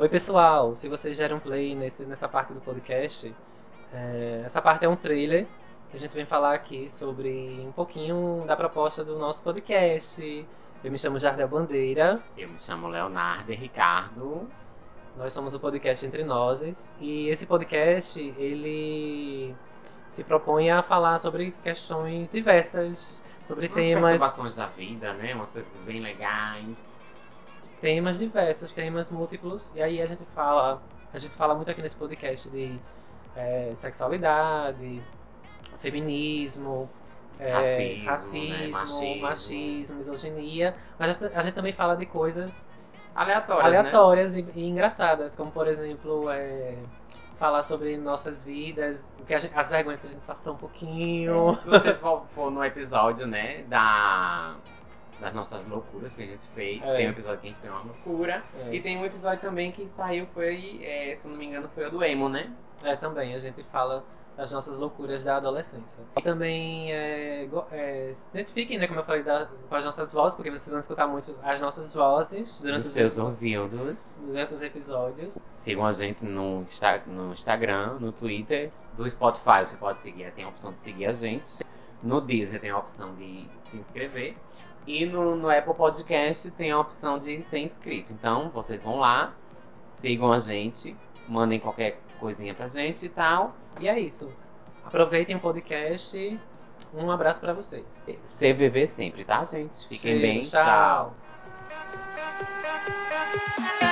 Oi, pessoal! Se vocês deram play nesse, nessa parte do podcast, é, essa parte é um trailer que a gente vem falar aqui sobre um pouquinho da proposta do nosso podcast. Eu me chamo Jardel Bandeira. Eu me chamo Leonardo e Ricardo. Nós somos o podcast Entre Nozes e esse podcast ele se propõe a falar sobre questões diversas, sobre Umas temas perturbações da vida, né? Umas coisas bem legais. Temas diversos, temas múltiplos, e aí a gente fala, a gente fala muito aqui nesse podcast de é, sexualidade, feminismo, é, Racismo, racismo, né? machismo. Machismo. misoginia, mas a gente, também fala de coisas Aleatórias, né? aleatórias e, e engraçadas, como por exemplo é, falar sobre nossas vidas, que gente- as vergonhas que a gente passou um pouquinho. É, se vocês for no episódio, né, da, das nossas loucuras que a gente fez, É. tem um episódio que a gente fez uma loucura. É. E tem um episódio também que saiu, foi, é, se não me engano, foi o do Emo, né? É, também, a gente fala das nossas loucuras da adolescência. E também é, é, se identifiquem, né, como eu falei, da- com as nossas vozes, porque vocês vão escutar muito as nossas vozes durante, Nos os, seus ouvidos. durante os episódios. Sigam a gente no, no Instagram, no Twitter. Do Spotify você pode seguir, tem a opção de seguir a gente. No Deezer tem a opção de se inscrever. E no, no Apple Podcast tem a opção de ser inscrito. Então vocês vão lá, sigam a gente, mandem qualquer coisinha pra gente e tal. E é isso. Aproveitem o podcast. Um abraço pra vocês. CVV sempre, tá, gente? Fiquem bem. tchau. tchau.